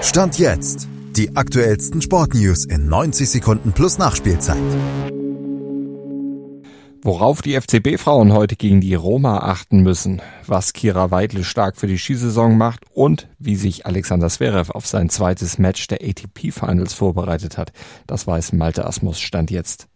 Stand jetzt. Die aktuellsten Sportnews in 90 Sekunden plus Nachspielzeit. Worauf die FCB-Frauen heute gegen die Roma achten müssen, was Kira Weidle stark für die Skisaison macht und wie sich Alexander Zverev auf sein zweites Match der ATP-Finals vorbereitet hat, das weiß Malte Asmus Stand jetzt.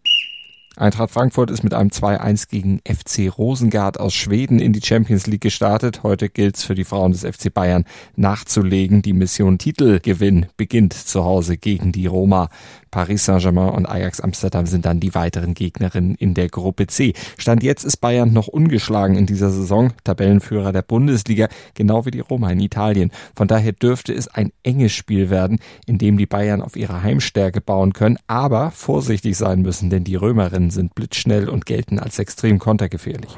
Eintracht Frankfurt ist mit einem 2-1 gegen FC Rosengard aus Schweden in die Champions League gestartet. Heute gilt es für die Frauen des FC Bayern nachzulegen. Die Mission Titelgewinn beginnt zu Hause gegen die Roma. Paris Saint-Germain und Ajax Amsterdam sind dann die weiteren Gegnerinnen in der Gruppe C. Stand jetzt ist Bayern noch ungeschlagen in dieser Saison, Tabellenführer der Bundesliga, genau wie die Roma in Italien. Von daher dürfte es ein enges Spiel werden, in dem die Bayern auf ihre Heimstärke bauen können, aber vorsichtig sein müssen, denn die Römerinnen sind blitzschnell und gelten als extrem kontergefährlich.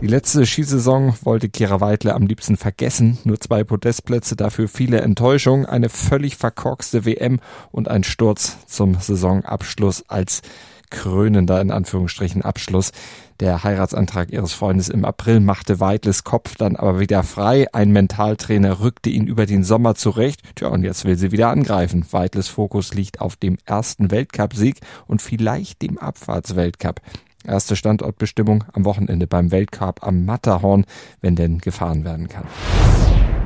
Die letzte Skisaison wollte Kira Weidle am liebsten vergessen. Nur zwei Podestplätze, dafür viele Enttäuschungen, eine völlig verkorkste WM und ein Sturz zum Saisonabschluss als krönender in Anführungsstrichen Abschluss. Der Heiratsantrag ihres Freundes im April machte Weidles Kopf dann aber wieder frei. Ein Mentaltrainer rückte ihn über den Sommer zurecht. Tja, und jetzt will sie wieder angreifen. Weidles Fokus liegt auf dem ersten Weltcupsieg und vielleicht dem Abfahrtsweltcup. Erste Standortbestimmung am Wochenende beim Weltcup am Matterhorn, wenn denn gefahren werden kann.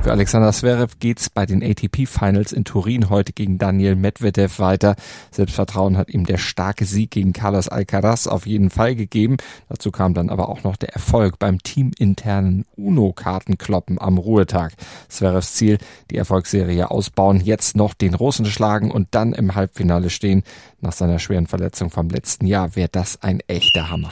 Für Alexander Zverev geht's bei den ATP Finals in Turin heute gegen Daniel Medvedev weiter. Selbstvertrauen hat ihm der starke Sieg gegen Carlos Alcaraz auf jeden Fall gegeben. Dazu kam dann aber auch noch der Erfolg beim teaminternen UNO-Kartenkloppen am Ruhetag. Zverevs Ziel, die Erfolgsserie ausbauen, jetzt noch den Russen schlagen und dann im Halbfinale stehen. Nach seiner schweren Verletzung vom letzten Jahr wäre das ein echter Hammer.